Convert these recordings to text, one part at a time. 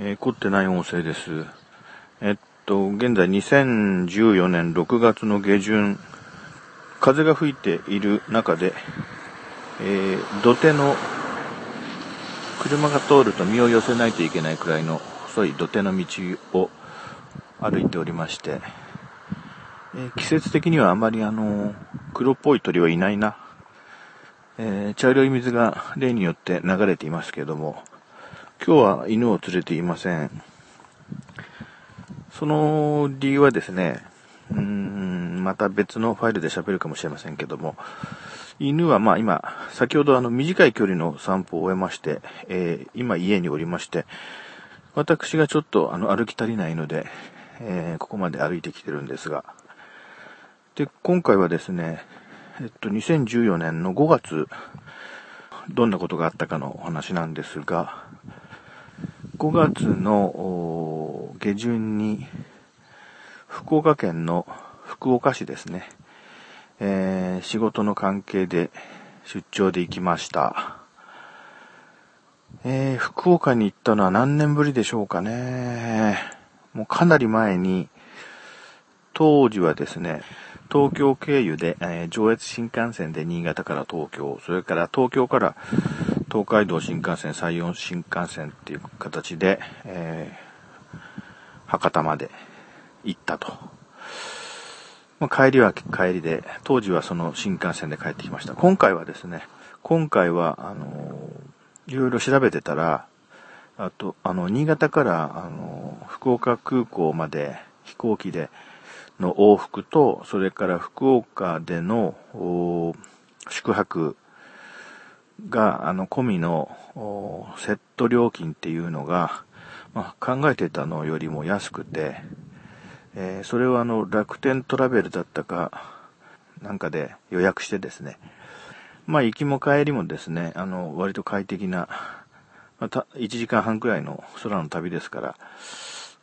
えー、凝ってない音声です。えっと、現在2014年6月の下旬、風が吹いている中で、えー、土手の車が通ると身を寄せないといけないくらいの細い土手の道を歩いておりまして、えー、季節的にはあまりあの、黒っぽい鳥はいないな。え、茶色い水が例によって流れていますけれども、今日は犬を連れていません。その理由はですね、うーん、また別のファイルで喋るかもしれませんけども、犬はまあ今、先ほどあの短い距離の散歩を終えまして、えー、今家におりまして、私がちょっとあの歩き足りないので、えー、ここまで歩いてきてるんですが、で、今回はですね、えっと、2014年の5月、どんなことがあったかのお話なんですが、5月の下旬に、福岡県の福岡市ですね、えー、仕事の関係で出張で行きました。えー、福岡に行ったのは何年ぶりでしょうかね。もうかなり前に、当時はですね、東京経由で、えー、上越新幹線で新潟から東京、それから東京から東海道新幹線、山陽新幹線っていう形で、えー、博多まで行ったと。まあ、帰りは帰りで、当時はその新幹線で帰ってきました。今回はですね、今回は、あのー、いろいろ調べてたら、あと、あの、新潟から、あの、福岡空港まで飛行機での往復と、それから福岡での宿泊が、あの、込みのセット料金っていうのが、まあ、考えてたのよりも安くて、えー、それはあの、楽天トラベルだったか、なんかで予約してですね、まあ、行きも帰りもですね、あの、割と快適な、また、1時間半くらいの空の旅ですから、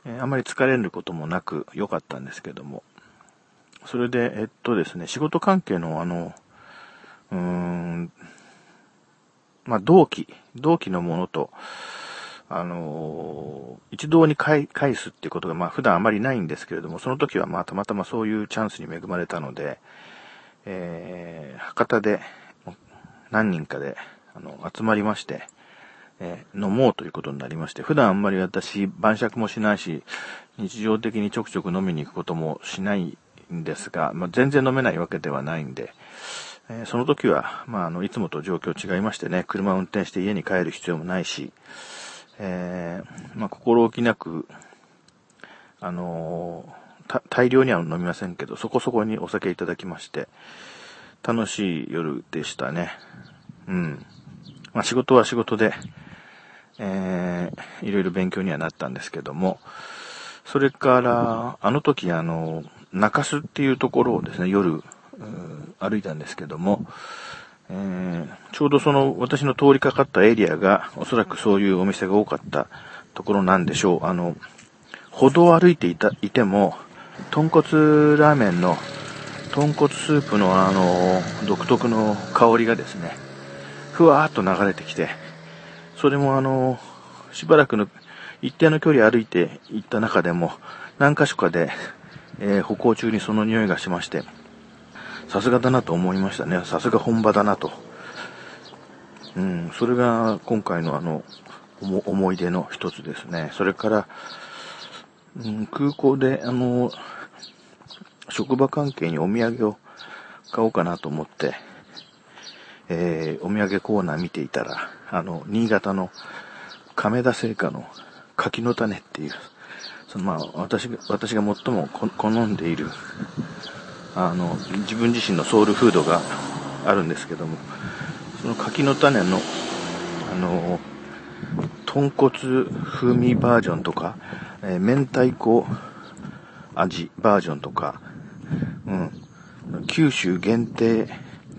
えー、あまり疲れることもなく良かったんですけども、それで、えっとですね、仕事関係のあの、うーん、まあ、同期、同期のものと、あの一堂に返すっていうことが、まあ、普段あまりないんですけれども、その時は、まあ、たまたまそういうチャンスに恵まれたので、えー、博多で、何人かで、あの、集まりまして、えー、飲もうということになりまして、普段あんまり私、晩酌もしないし、日常的にちょくちょく飲みに行くこともしないんですが、まあ、全然飲めないわけではないんで、えー、その時は、まあ、あの、いつもと状況違いましてね、車を運転して家に帰る必要もないし、えー、まあ、心置きなく、あのー、大量には飲みませんけど、そこそこにお酒いただきまして、楽しい夜でしたね。うん。まあ、仕事は仕事で、えー、いろいろ勉強にはなったんですけども、それから、あの時、あの、中洲っていうところをですね、夜、歩いたんですけども、えー、ちょうどその私の通りかかったエリアが、おそらくそういうお店が多かったところなんでしょう。あの、歩道を歩いていた、いても、豚骨ラーメンの、豚骨スープのあの、独特の香りがですね、ふわーっと流れてきて、それもあの、しばらくの一定の距離歩いて行った中でも、何箇所かで、えー、歩行中にその匂いがしまして、さすがだなと思いましたね。さすが本場だなと。うん、それが今回のあの、思い出の一つですね。それから、うん、空港であの、職場関係にお土産を買おうかなと思って、えー、お土産コーナー見ていたら、あの、新潟の亀田製菓の柿の種っていう、そのまあ、私が、私が最も好んでいる、あの、自分自身のソウルフードがあるんですけども、その柿の種の、あの、豚骨風味バージョンとか、えー、明太子味バージョンとか、うん、九州限定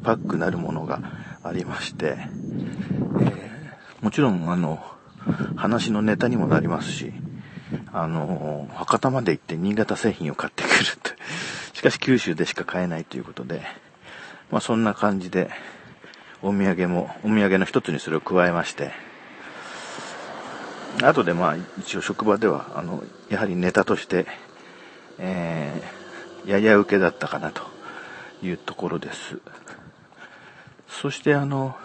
パックなるものがありまして、えー、もちろん、あの、話のネタにもなりますし、あの、博多まで行って新潟製品を買ってくると。しかし九州でしか買えないということで、まあそんな感じで、お土産も、お土産の一つにそれを加えまして、後でまあ一応職場では、あの、やはりネタとして、えー、やや受けだったかなというところです。そしてあの、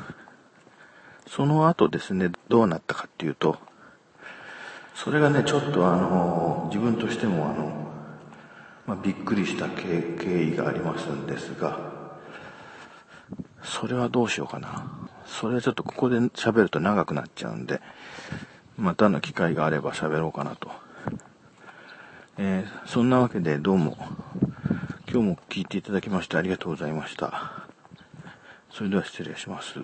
その後ですね、どうなったかっていうと、それがね、ちょっとあの、自分としてもあの、まあ、びっくりした経緯がありますんですが、それはどうしようかな。それはちょっとここで喋ると長くなっちゃうんで、またの機会があれば喋ろうかなと。えー、そんなわけでどうも、今日も聞いていただきましてありがとうございました。それでは失礼します。